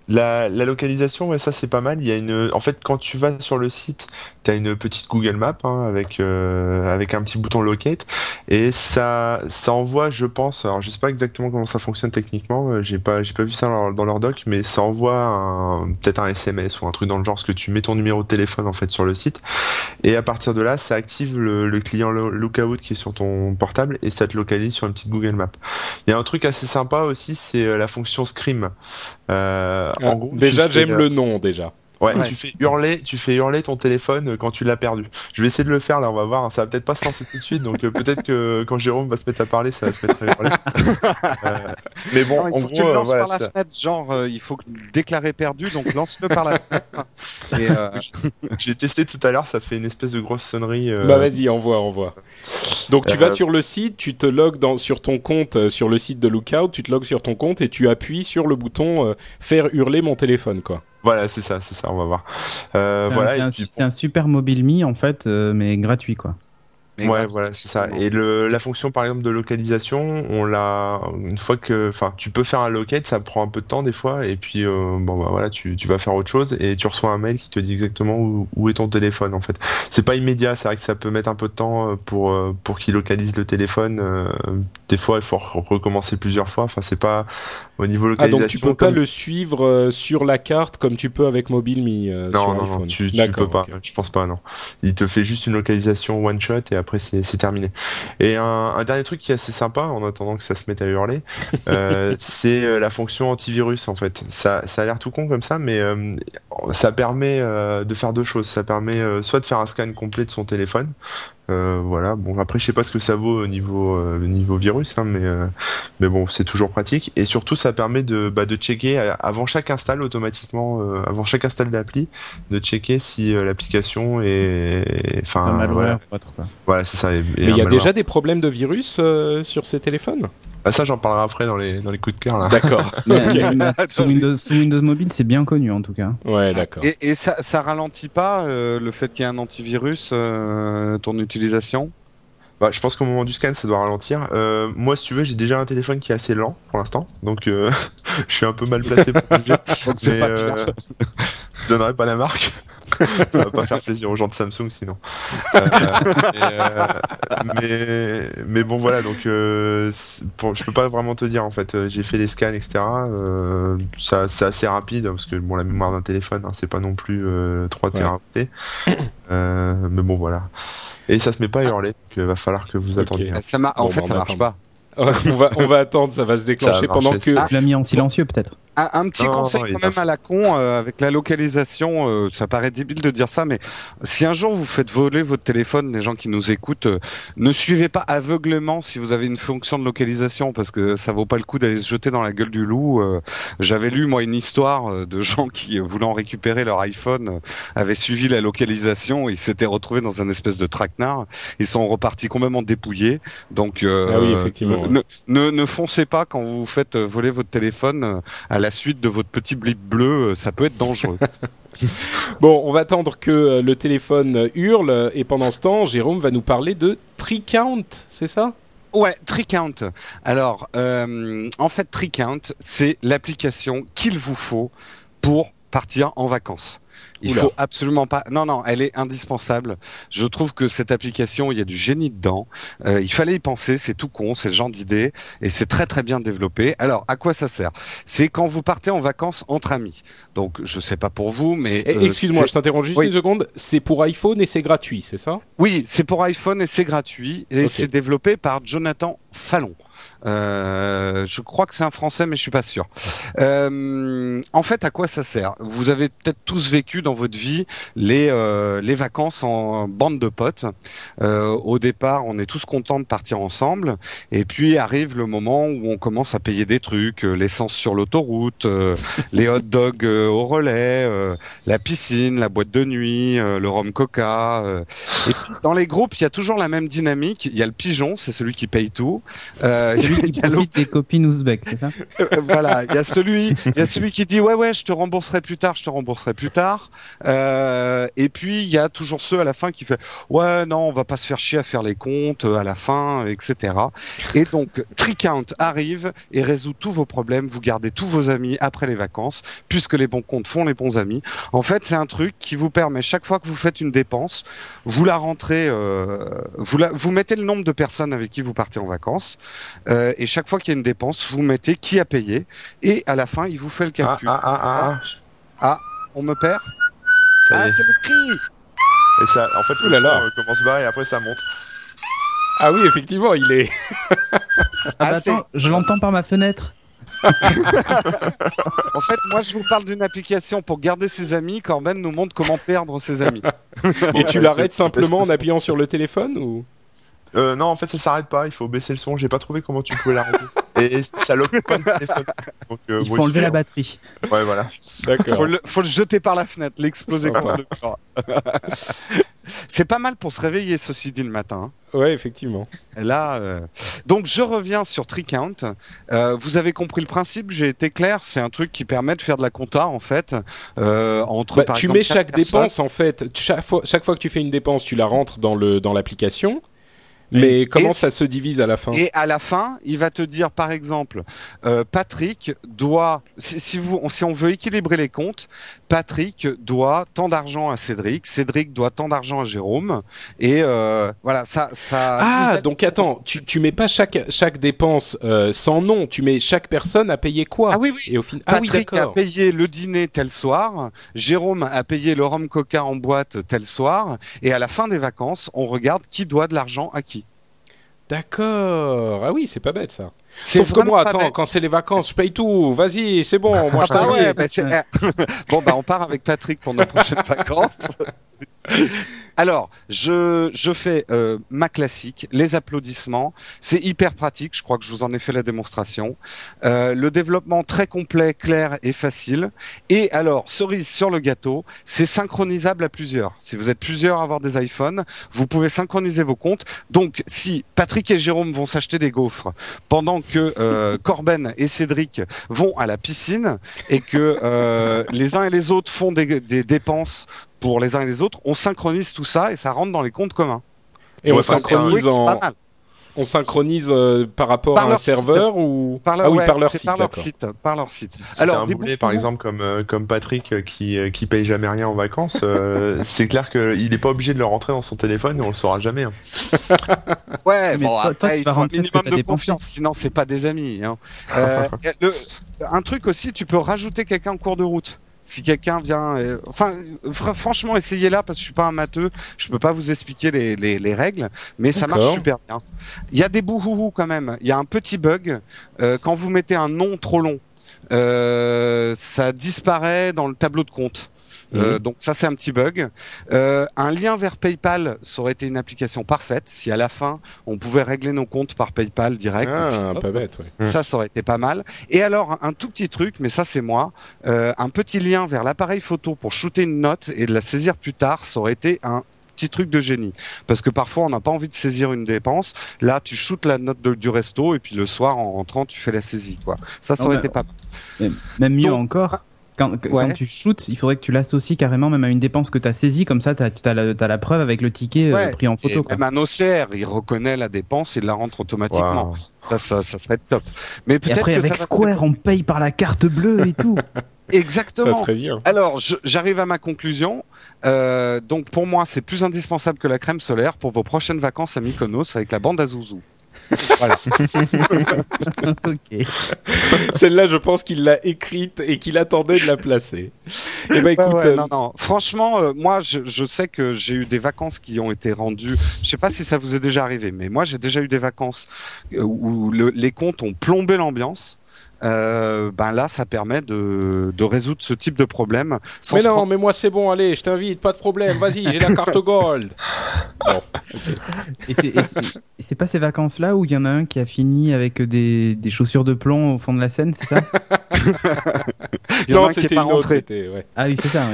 la, la localisation, ouais, ça c'est pas mal. Il y a une, en fait, quand tu vas sur le site, t'as une petite Google Map hein, avec euh, avec un petit bouton locate et ça ça envoie, je pense. Alors, je sais pas exactement comment ça fonctionne techniquement. euh, J'ai pas j'ai pas vu ça dans, leur- doc, mais ça envoie peut-être un SMS ou un truc dans le genre, parce que tu mets ton numéro de téléphone en fait sur le site et à partir de là, ça active le, le client lo- Lookout qui est sur ton portable et ça te localise sur une petite Google Map. Il y a un truc assez sympa aussi, c'est euh, la fonction Scream. Euh, Ah, en gros, déjà, j'aime le nom, déjà. Ouais, Ouais. tu fais hurler, tu fais hurler ton téléphone euh, quand tu l'as perdu. Je vais essayer de le faire là, on va voir. Ça va peut-être pas se lancer tout de suite, donc euh, peut-être que quand Jérôme va se mettre à parler, ça va se mettre à hurler. Euh, mais bon, Non, il en gros, tu le euh, lances voilà, par la ça- fenêtre, genre euh, il faut que- déclarer perdu, donc lance-le par la fenêtre. Euh, j'ai testé tout à l'heure, ça fait une espèce de grosse sonnerie. euh, Bah vas-y, envoie, envoie. Donc tu Euh, vas sur le site, tu te logs dans, sur ton compte, euh, sur le site de Lookout, tu te logs sur ton compte et tu appuies sur le bouton euh, faire hurler mon téléphone, quoi. Voilà, c'est ça, c'est ça, on va voir. Euh, C'est un- voilà, c'est et un, puis, c'est un super mobile me en fait, euh, mais gratuit quoi. mais ouais, voilà, c'est ça. Et le, la fonction, par exemple, de localisation, on l'a une fois que, enfin, tu peux faire un locate, ça prend un peu de temps des fois, et puis euh, bon bah voilà, tu, tu vas faire autre chose et tu reçois un mail qui te dit exactement où, où est ton téléphone en fait. C'est pas immédiat, c'est vrai que ça peut mettre un peu de temps pour pour qu'il localise le téléphone. Des fois, il faut re- recommencer plusieurs fois. Enfin, c'est pas au niveau Ah localisation. donc tu peux pas le suivre euh, sur la carte comme tu peux avec MobileMe euh, Non, sur non, tu, tu peux pas. Je pense pas, non. Il te fait juste une localisation one shot et après c'est terminé. Et un, un dernier truc qui est assez sympa en attendant que ça se mette à hurler, euh, c'est la fonction antivirus en fait. Ça, ça a l'air tout con comme ça, mais ça permet de faire deux choses. Ça permet soit de faire un scan complet de son téléphone. Euh, voilà. Bon, après, je sais pas ce que ça vaut au niveau euh, niveau virus, hein, mais euh, mais bon, c'est toujours pratique. Et surtout, ça permet de bah, de checker euh, avant chaque install automatiquement, euh, avant chaque install d'appli, de checker si euh, l'application est, enfin, malware voilà, c'est ça. Mais il y a malware. déjà des problèmes de virus euh, sur ces téléphones? Ah, ça, j'en parlerai après dans les dans les coups de cœur là. D'accord. Sous, Windows, sous Windows Mobile, c'est bien connu en tout cas. Ouais, d'accord. Et, et ça, ça ralentit pas euh, le fait qu'il y ait un antivirus, euh, ton utilisation? Bah, je pense qu'au moment du scan, ça doit ralentir. Euh, moi, si tu veux, j'ai déjà un téléphone qui est assez lent pour l'instant, donc euh, je suis un peu mal placé pour juger. Donc c'est pas euh, je donnerai pas la marque. ça va pas faire plaisir aux gens de Samsung sinon. Euh, et, euh, mais, mais bon voilà donc euh, je peux pas vraiment te dire en fait. Euh, J'ai fait les scans etc. Euh, ça c'est assez rapide parce que bon la mémoire d'un téléphone hein, c'est pas non plus euh, 3 Ouais. Euh, mais bon voilà. Et ça se met pas à hurler donc euh, va falloir que vous attendiez. Ça mar- en Bon, fait, bah, ça marche attend. pas. on va on va attendre, ça va se déclencher pendant que Ah. Tu l'as mis en silencieux peut-être. Un, un petit conseil quand même à la con euh, avec la localisation. euh, ça paraît débile de dire ça, mais si un jour vous faites voler votre téléphone, les gens qui nous écoutent, euh, ne suivez pas aveuglément si vous avez une fonction de localisation parce que ça vaut pas le coup d'aller se jeter dans la gueule du loup. Euh, J'avais lu moi une histoire euh, de gens qui voulant récupérer leur iPhone avaient suivi la localisation et ils s'étaient retrouvés dans un espèce de traquenard. Ils sont repartis complètement dépouillés. Donc euh, Ah oui, effectivement, ne, ne, ne foncez pas quand vous faites voler votre téléphone à la suite de votre petit blip bleu, euh, ça peut être dangereux. Bon, on va attendre que euh, le téléphone euh, hurle et pendant ce temps, Jérôme va nous parler de TreeCount, c'est ça? Ouais, TreeCount. Alors, euh, en fait, TreeCount, c'est l'application qu'il vous faut pour partir en vacances. Il Oula. faut absolument pas. Non, non, elle est indispensable. Je trouve que cette application, il y a du génie dedans. Euh, il fallait y penser. C'est tout con, c'est le genre d'idée, et c'est très très bien développé. Alors, à quoi ça sert? C'est quand vous partez en vacances entre amis. Donc, je sais pas pour vous, mais Eh, euh, Excuse-moi, je t'interromps juste Oui. une seconde. C'est pour iPhone et c'est gratuit, c'est ça? Oui, c'est pour iPhone et c'est gratuit et c'est développé par Jonathan Fallon. Euh, je crois que c'est un Français, mais je suis pas sûr. En fait, à quoi ça sert? Vous avez peut-être tous vécu dans votre vie les euh, les vacances en bande de potes. Euh, au départ, on est tous contents de partir ensemble, et puis arrive le moment où on commence à payer des trucs, euh, l'essence sur l'autoroute, les hot dogs au relais, la piscine, la boîte de nuit, le rhum coca. et puis, dans les groupes, il y a toujours la même dynamique. Il y a le pigeon, c'est celui qui paye tout. Euh, il y a des copines ouzbeks, c'est ça? Voilà, il y a celui, il y a celui qui dit ouais ouais, je te rembourserai plus tard, je te rembourserai plus tard. Euh, et puis il y a toujours ceux à la fin qui fait ouais non, on va pas se faire chier à faire les comptes euh, à la fin, etc. Et donc Tricount arrive et résout tous vos problèmes. Vous gardez tous vos amis après les vacances, puisque les bons comptes font les bons amis. En fait, c'est un truc qui vous permet chaque fois que vous faites une dépense, vous la rentrez, euh, vous la, vous mettez le nombre de personnes avec qui vous partez en vacances. Euh, et chaque fois qu'il y a une dépense, vous mettez qui a payé et à la fin, il vous fait le Ah, calcul. ah, ah, ah, On me perd ça Ah, est. c'est le cri Et ça, en fait, Ouh le là là. son, euh, commence bas et après ça monte. Ah oui, effectivement, il est. Ah bah Ah, c'est- attends, je l'entends par ma fenêtre. En fait, moi, je vous parle d'une application pour garder ses amis. Corben nous montre comment perdre ses amis. Et tu l'arrêtes simplement en appuyant sur le téléphone ou? Euh, non, en fait, ça s'arrête pas. Il faut baisser le son. J'ai pas trouvé comment tu pouvais l'arrêter. et ça lock pas téléphone. Donc, euh, Il faut bon, enlever la batterie. Ouais, voilà. D'accord. Faut le, faut le jeter par la fenêtre, l'exploser contre le corps. C'est pas mal pour se réveiller, ceci dit, le matin. hein. Ouais, effectivement. Là, euh, donc je reviens sur TreeCount. Euh, vous avez compris le principe, j'ai été clair. C'est un truc qui permet de faire de la compta en fait euh, entre. Bah, par tu exemple, mets chaque personnes. dépense en fait. Chaque fois, chaque fois que tu fais une dépense, tu la rentres dans le dans l'application. Mais comment Et ça se divise à la fin Et à la fin, il va te dire, par exemple, euh, Patrick doit, si, si vous, si on veut équilibrer les comptes, Patrick doit tant d'argent à Cédric, Cédric doit tant d'argent à Jérôme, et euh, voilà, ça, ça. Ah, donc attends, tu, tu mets pas chaque chaque dépense euh, sans nom, tu mets chaque personne a payé quoi? Ah oui, oui. Et au ah oui, Patrick a payé le dîner tel soir, Jérôme a payé le rhum coca en boîte tel soir, et à la fin des vacances, on regarde qui doit de l'argent à qui. D'accord. Ah oui, c'est pas bête ça. Sauf que moi, attends, bête. quand c'est les vacances, je paye tout. Vas-y, c'est bon. Moi, Ah bah ouais, bah c'est- bon bah on part avec Patrick pour nos prochaines vacances. Alors, je, je fais euh, ma classique, les applaudissements. C'est hyper pratique, je crois que je vous en ai fait la démonstration. Euh, le développement très complet, clair et facile. Et alors, cerise sur le gâteau, c'est synchronisable à plusieurs. Si vous êtes plusieurs à avoir des iPhones, vous pouvez synchroniser vos comptes. Donc, si Patrick et Jérôme vont s'acheter des gaufres pendant que euh, Corben et Cédric vont à la piscine et que euh, les uns et les autres font des, des dépenses pour les uns et les autres, on synchronise tout ça et ça rentre dans les comptes communs. Et on Oui, synchronise en, mal. On synchronise euh, par rapport Par à un site. serveur ou? Par leur, ah oui ouais, par leur c'est site, par leur site, par leur site. Si Alors, un boulet, par exemple, comme, euh, comme Patrick euh, qui, euh, qui paye jamais rien en vacances, euh, c'est clair qu'il est pas obligé de le rentrer dans son téléphone et on le saura jamais. hein. Ouais, Mais bon, toi- après, il faut un minimum de confiance, sinon c'est pas des amis. Hein. Euh, le- un truc aussi, tu peux rajouter quelqu'un en cours de route. Si quelqu'un vient, euh, enfin, fr- franchement, essayez-là parce que je suis pas un matheux, je peux pas vous expliquer les, les, les règles, mais ça marche super bien. Il y a des bouhouhous quand même. Il y a un petit bug euh, quand vous mettez un nom trop long. euh, ça disparaît dans le tableau de compte. Euh, donc ça c'est un petit bug. Euh, un lien vers PayPal, ça aurait été une application parfaite si à la fin on pouvait régler nos comptes par PayPal direct. Ah, pas bête, ouais. Ça, ça aurait été pas mal. Et alors, un tout petit truc, mais ça c'est moi, euh, un petit lien vers l'appareil photo pour shooter une note et de la saisir plus tard, ça aurait été un petit truc de génie. Parce que parfois on n'a pas envie de saisir une dépense. Là, tu shootes la note de- du resto et puis le soir en rentrant, tu fais la saisie. Quoi. Ça, ça Ah aurait été pas mal. Même mieux Donc- encore, quand, tu shootes, il faudrait que tu l'associes carrément même à une dépense que tu as saisie, comme ça tu as, la, t'as la preuve avec le ticket euh, pris en Et photo. quoi. même un OCR, il reconnaît la dépense et la rentre automatiquement. Ça, ça, ça serait top. Mais Et peut-être après que avec ça va- Square, on paye par la carte bleue et tout. Ça Exactement. serait bien. Alors, j'arrive à ma conclusion. Euh, donc, pour moi, c'est plus indispensable que la crème solaire pour vos prochaines vacances à Mykonos avec la bande à Zouzou. Voilà. ok. Celle-là, je pense qu'il l'a écrite et qu'il attendait de la placer. Eh ben, écoute, ouais, euh, non, non. Franchement, euh, moi, je, je sais que j'ai eu des vacances qui ont été rendues. Je sais pas si ça vous est déjà arrivé, mais moi, j'ai déjà eu des vacances euh, où le- les comptes ont plombé l'ambiance. Euh, ben là, ça permet de, de résoudre ce type de problème. Sans mais non, prendre- mais moi c'est bon, allez, je t'invite, pas de problème, vas-y, j'ai la carte gold. Bon, Et c'est- et pas ces vacances-là où il y en a un qui a fini avec des, des chaussures de plomb au fond de la Seine, c'est ça? Il y en a non, un qui est c'était pas une autre, rentré. c'était, ouais. Ah oui, c'est ça,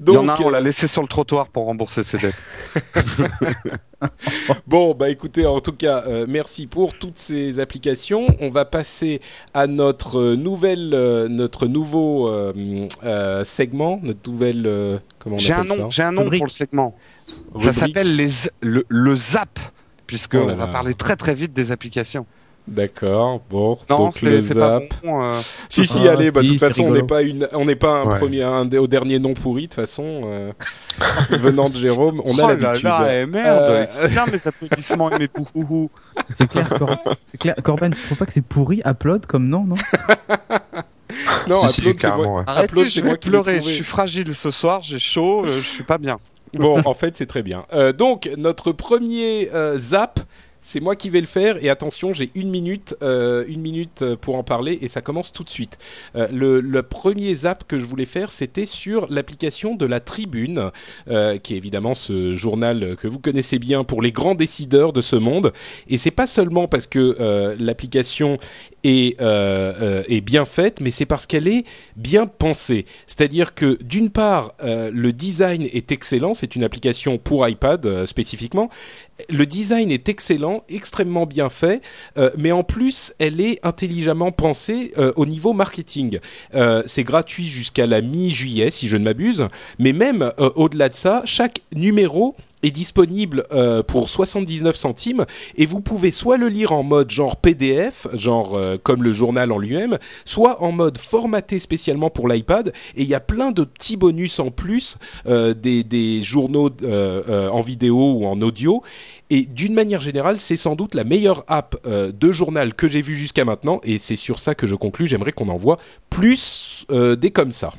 ouais. Il y en a Donc, on euh, l'a laissé sur le trottoir pour rembourser ses dettes. Bon, bah écoutez, en tout cas, euh, merci pour toutes ces applications. On va passer à notre euh, nouvelle, euh, notre nouveau euh, euh, segment, notre nouvelle, euh, comment on J'ai un nom, ça j'ai un nom Rubrique. pour le segment. Ça s'appelle les le, le Zap, puisque Oh là on va là. parler très très vite des applications. D'accord. Bon, Non, donc le c'est c'est pas zap. bon. euh, Si si, Ah, allez, bah de si, toute façon, on n'est pas une, on n'est pas un Ouais. premier, un au dernier nom pourri de toute façon. euh, venant de Jérôme, on a oh là l'habitude. là, eh, merde, Euh, c'est bien mes applaudissements et mes pouhouhou. C'est clair, Cor- c'est clair, Corben, tu trouves pas que c'est pourri Upload comme nom, non? Non, Si, si, Upload, c'est moi. ouais. Arrêtez, je vais pleurer, je suis fragile ce soir, j'ai chaud, euh, je suis pas bien. Bon, en fait, c'est très bien. Euh, donc, notre premier euh, zap, c'est moi qui vais le faire. Et attention, j'ai une minute, euh, une minute euh, pour en parler, et ça commence tout de suite. Euh, le, premier zap que je voulais faire, c'était sur l'application de la Tribune, qui est évidemment ce journal que vous connaissez bien pour les grands décideurs de ce monde. Et c'est pas seulement parce que l'application est, euh, euh, est bien faite, mais c'est parce qu'elle est bien pensée. C'est-à-dire que d'une part, euh, le design est excellent. C'est une application pour iPad spécifiquement. Le design est excellent, extrêmement bien fait, mais en plus, elle est intelligemment pensée au niveau marketing. C'est gratuit jusqu'à la mi-juillet, si je ne m'abuse. Mais même au-delà de ça, chaque numéro est disponible euh, pour 79 centimes. Et vous pouvez soit le lire en mode genre PDF, genre euh, comme le journal en lui-même, soit en mode formaté spécialement pour l'iPad. Et il y a plein de petits bonus en plus euh, des, des journaux en vidéo ou en audio. Et d'une manière générale c'est sans doute la meilleure app de journal que j'ai vue jusqu'à maintenant. Et c'est sur ça que je conclus, j'aimerais qu'on en voit plus des comme ça.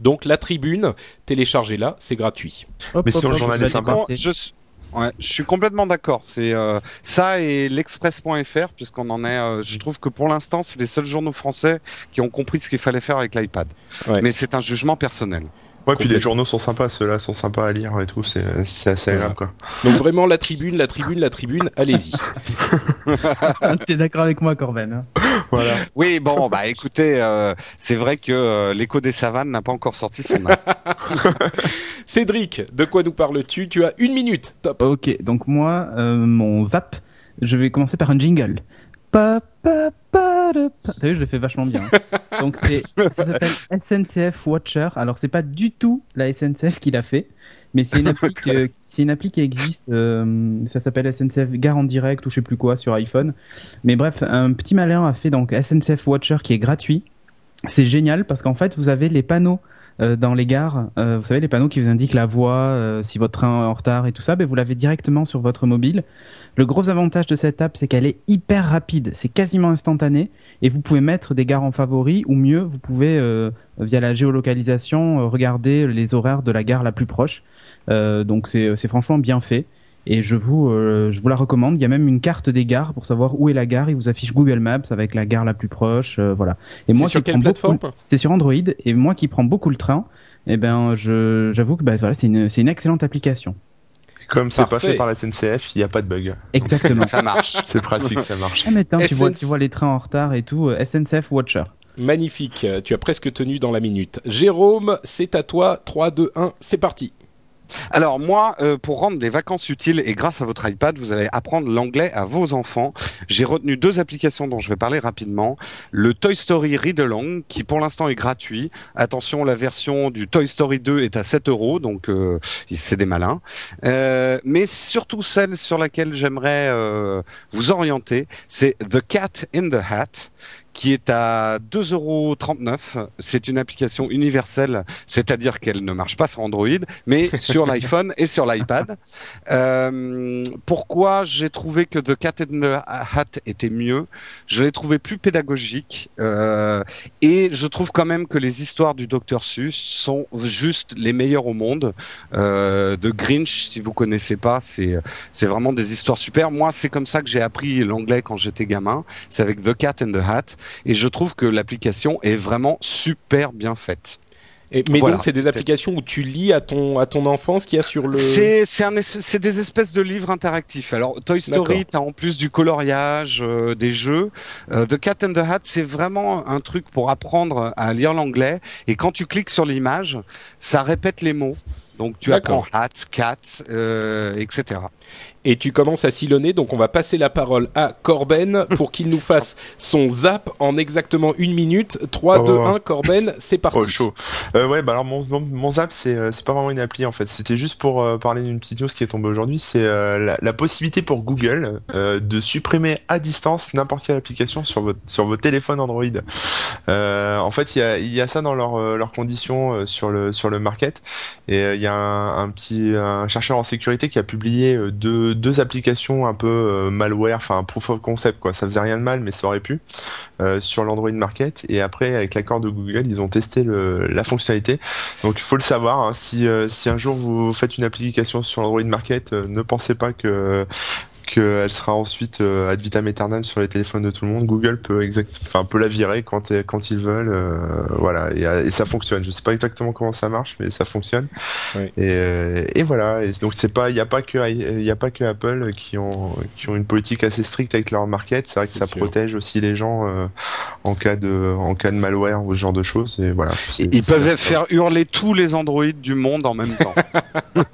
Donc la tribune, téléchargez-la, c'est gratuit. Hop, Mais sinon, le hop, journal je suis- ouais, je suis complètement d'accord. C'est euh, ça et l'express.fr, puisqu'on en est. euh, je trouve que pour l'instant, c'est les seuls journaux français qui ont compris ce qu'il fallait faire avec l'iPad. Ouais. Mais c'est un jugement personnel. Ouais, puis les journaux sont sympas, ceux-là sont sympas à lire et tout, c'est c'est assez agréable quoi. Donc vraiment la tribune, la tribune, la tribune, allez-y. T'es d'accord avec moi, Corben hein Voilà. Oui, bon, bah écoutez, euh, c'est vrai que euh, l'écho des savanes n'a pas encore sorti son app. Cédric, de quoi nous parles-tu? Tu as une minute, top. Ok, donc moi, euh, mon zap, je vais commencer par un jingle. Pa, pa. T'as vu, je le fais vachement bien. hein. Donc c'est, ça s'appelle SNCF Watcher. Alors c'est pas du tout la SNCF qui l'a fait, mais c'est une appli, que- c'est une appli qui existe. euh, ça s'appelle SNCF Gare en direct ou je sais plus quoi sur iPhone. Mais bref, un petit malin a fait donc SNCF Watcher qui est gratuit. C'est génial parce qu'en fait vous avez les panneaux euh, dans les gares, euh, vous savez les panneaux qui vous indiquent la voie, euh, si votre train est en retard et tout ça, ben, vous l'avez directement sur votre mobile. Le gros avantage de cette app, c'est qu'elle est hyper rapide, c'est quasiment instantané, et vous pouvez mettre des gares en favori, ou mieux, vous pouvez, euh, via la géolocalisation, regarder les horaires de la gare la plus proche. Donc c'est franchement bien fait. Et je vous, euh, je vous la recommande. Il y a même une carte des gares pour savoir où est la gare. Il vous affiche Google Maps avec la gare la plus proche. euh, voilà. Et C'est moi sur quelle plateforme beaucoup- C'est sur Android. Et moi qui prends beaucoup le train, eh ben, je, j'avoue que bah, voilà, c'est une, c'est une excellente application. Comme c'est pas fait par la SNCF, il n'y a pas de bug. Exactement. Ça marche. C'est pratique, ça marche. ah mais attends, tu vois, tu vois les trains en retard et tout. euh, SNCF Watcher. Magnifique, tu as presque tenu dans la minute. Jérôme, c'est à toi. 3, 2, 1, c'est parti. Alors moi, euh, pour rendre des vacances utiles et grâce à votre iPad, vous allez apprendre l'anglais à vos enfants. J'ai retenu deux applications dont je vais parler rapidement. Le Toy Story Read Along, qui pour l'instant est gratuit. Attention, la version du Toy Story 2 est à 7 euros, donc euh, c'est des malins. Euh, mais surtout celle sur laquelle j'aimerais vous orienter, c'est The Cat in the Hat qui est à 2,39 euros. C'est une application universelle, c'est-à-dire qu'elle ne marche pas sur Android, mais sur l'iPhone et sur l'iPad. Euh, pourquoi j'ai trouvé que The Cat in the Hat était mieux? Je l'ai trouvé plus pédagogique euh, et je trouve quand même que les histoires du Dr Seuss sont juste les meilleures au monde. Euh, de Grinch, si vous connaissez pas, c'est c'est vraiment des histoires super. Moi, c'est comme ça que j'ai appris l'anglais quand j'étais gamin. C'est avec The Cat in the Hat et je trouve que l'application est vraiment super bien faite. Et, mais Voilà. donc, c'est des applications où tu lis à ton, à ton enfant ce qu'il y a sur le. C'est des espèces de livres interactifs. Alors Toy Story, t'as en plus du coloriage, euh, des jeux. Euh, the Cat and the Hat, c'est vraiment un truc pour apprendre à lire l'anglais. Et quand tu cliques sur l'image, ça répète les mots. Donc tu apprends hat, cat, euh, etc. Et tu commences à sillonner, donc on va passer la parole à Corben pour qu'il nous fasse son zap en exactement une minute. 3, Oh. 2, 1, Corben, c'est parti. Oh, chaud. Euh, ouais, bah alors mon, mon, mon zap, c'est euh, c'est pas vraiment une appli en fait. C'était juste pour euh, parler d'une petite news qui est tombée aujourd'hui. C'est euh, la, la possibilité pour Google de supprimer à distance n'importe quelle application sur votre sur vos téléphones Android. En fait, il y a, y a ça dans leurs leurs conditions sur le sur le market. Et il y a un, un petit un chercheur en sécurité qui a publié deux deux applications un peu euh, malware, enfin proof of concept quoi. Ça faisait rien de mal, mais ça aurait pu euh, sur l'Android Market. Et après, avec l'accord de Google, ils ont testé le, la fonctionnalité. Donc il faut le savoir. hein, si, euh, si un jour vous faites une application sur l'Android Market, ne pensez pas que qu'elle sera ensuite euh, ad vitam aeternam sur les téléphones de tout le monde. Google peut exact, enfin peut la virer quand quand ils veulent. euh, voilà et, et ça fonctionne. Je sais pas exactement comment ça marche, mais ça fonctionne. Oui. Et, euh, et voilà. Et donc c'est pas, il y a pas que il y a pas que Apple qui ont qui ont une politique assez stricte avec leur market. C'est vrai que ça sûr. protège aussi les gens euh, en cas de en cas de malware ou ce genre de choses. Et voilà. Ils peuvent faire hurler tous les Android du monde en même temps.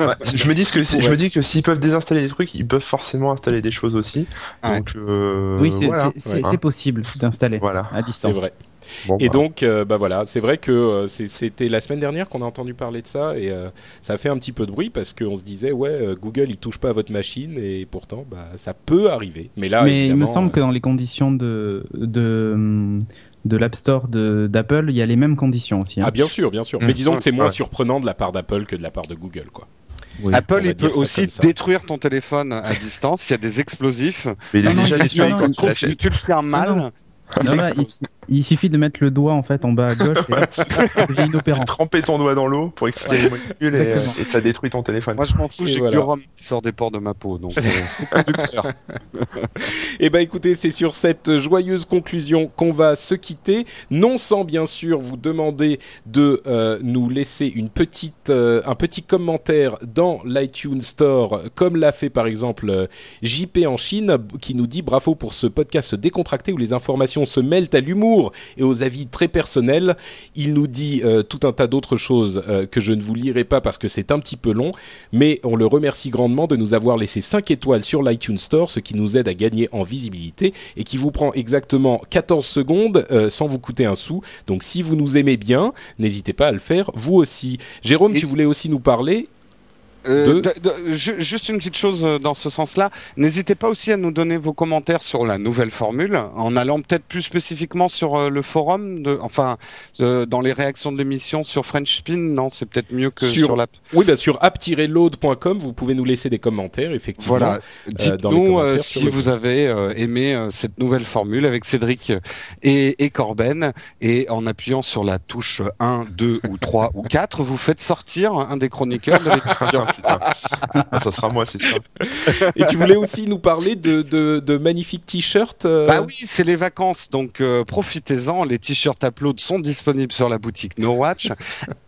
Ouais, je me dis que je me dis que s'ils peuvent désinstaller des trucs, ils peuvent forcément installer des choses aussi. Ouais. Donc euh, oui, c'est voilà. c'est- c'est- Ouais. c'est possible d'installer Voilà. à C'est distance. vrai. Bon, Et bah, donc, euh, bah voilà, c'est vrai que euh, c'est- c'était la semaine dernière qu'on a entendu parler de ça et euh, ça a fait un petit peu de bruit parce qu'on se disait ouais, euh, Google il touche pas à votre machine et pourtant bah ça peut arriver. Mais là, Mais il me semble euh, que dans les conditions de de hum, de l'App Store de- d'Apple, il y a les mêmes conditions aussi. hein. ah bien sûr, bien sûr. Mais Mmh. disons que c'est moins Ouais. surprenant de la part d'Apple que de la part de Google quoi. Oui. Apple, il peut aussi détruire ton téléphone à distance s'il y a des explosifs. mais il Non, non, déjà il- tu que tu le tiens mal. Non, il il, suffit de mettre le doigt en fait en bas à gauche et hop, c'est inopérant. Tremper ton doigt dans l'eau pour exciter les molécules et, et ça détruit ton téléphone. Moi, je m'en fous, Et j'ai voilà. que du rhum qui sort des pores de ma peau, donc euh, conducteur. Eh ben écoutez, c'est sur cette joyeuse conclusion qu'on va se quitter, non sans bien sûr vous demander de euh, nous laisser une petite, euh, un petit commentaire dans l'iTunes Store, comme l'a fait par exemple euh, JP en Chine, qui nous dit bravo pour ce podcast décontracté où les informations se mêlent à l'humour et aux avis très personnels. Il nous dit euh, tout un tas d'autres choses euh, que je ne vous lirai pas parce que c'est un petit peu long, mais on le remercie grandement de nous avoir laissé 5 étoiles sur l'iTunes Store, ce qui nous aide à gagner en visibilité et qui vous prend exactement 14 secondes euh, sans vous coûter un sou. Donc si vous nous aimez bien, n'hésitez pas à le faire vous aussi. Jérôme, Et- tu voulais aussi nous parler Euh, De- de- de- ju- juste une petite chose euh, dans ce sens-là. N'hésitez pas aussi à nous donner vos commentaires sur la nouvelle formule, en allant peut-être plus spécifiquement sur euh, le forum, de, enfin dans les réactions de l'émission sur French Spin. Non, c'est peut-être mieux que Sur- sur, la. Oui, bah, sur app-load.com, vous pouvez nous laisser des commentaires, effectivement. Voilà. Dites-nous euh, si vous avez aimé cette nouvelle formule avec Cédric et, et Corben. Et en appuyant sur la touche 1, 2 ou 3 ou 4, vous faites sortir un des chroniqueurs de l'émission. putain. Ah, ça sera moi, c'est ça. Et tu voulais aussi nous parler de, de, de magnifiques t-shirts. euh, Bah oui, c'est les vacances, donc euh, profitez-en. Les t-shirts Upload sont disponibles sur la boutique No Watch.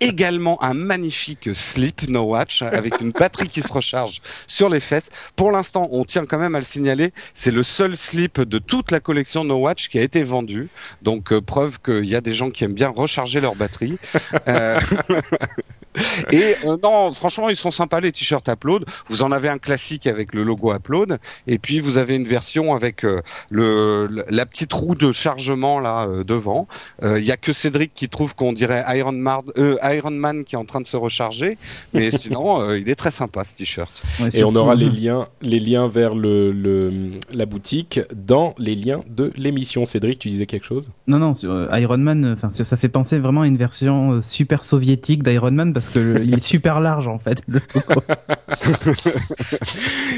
Également un magnifique slip No Watch avec une batterie qui se recharge sur les fesses. Pour l'instant, on tient quand même à le signaler, c'est le seul slip de toute la collection No Watch qui a été vendu. Donc euh, preuve qu'il y a des gens qui aiment bien recharger leur batterie. Et euh, non, franchement, ils sont sympas les t-shirts Upload. Vous en avez un classique avec le logo Upload, et puis vous avez une version avec euh, le la petite roue de chargement là euh, devant. Il y a que Cédric qui trouve qu'on dirait Iron Man, euh, Iron Man qui est en train de se recharger, mais sinon euh, il est très sympa ce t-shirt. Ouais, Et on aura les liens, les liens vers le, le, la boutique dans les liens de l'émission. Cédric, tu disais quelque chose? Non, non, sur, euh, Iron Man, enfin, ça ça fait penser vraiment à une version euh, super soviétique d'Iron Man parce que le- il est super large en fait.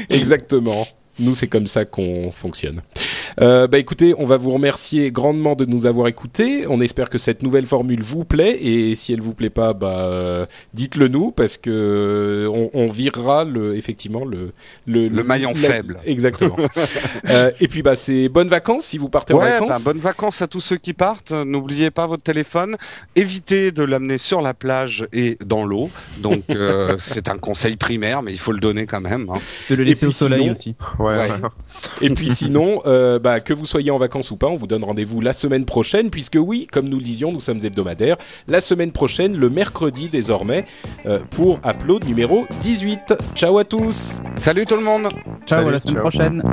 Exactement. Nous, c'est comme ça qu'on fonctionne. Euh, bah écoutez, on va vous remercier grandement de nous avoir écoutés. On espère que cette nouvelle formule vous plaît et si elle vous plaît pas, bah euh, dites-le nous parce que euh, on, on virera le effectivement le Le maillon la- faible. Exactement. Euh, et puis bah c'est bonnes vacances si vous partez en Ouais, vacances. bah, bonnes vacances à tous ceux qui partent. N'oubliez pas votre téléphone. Évitez de l'amener sur la plage et dans l'eau. Donc euh, c'est un conseil primaire, mais il faut le donner quand même. hein. De le laisser au soleil sinon- aussi. Ouais, Ouais. ouais. Et puis sinon, euh, bah, que vous soyez en vacances ou pas, on vous donne rendez-vous la semaine prochaine, puisque oui, comme nous le disions, nous sommes hebdomadaires. La semaine prochaine, le mercredi désormais, euh, pour Upload numéro 18. Ciao à tous Salut tout le monde. Ciao, Salut, à la semaine ciao. prochaine.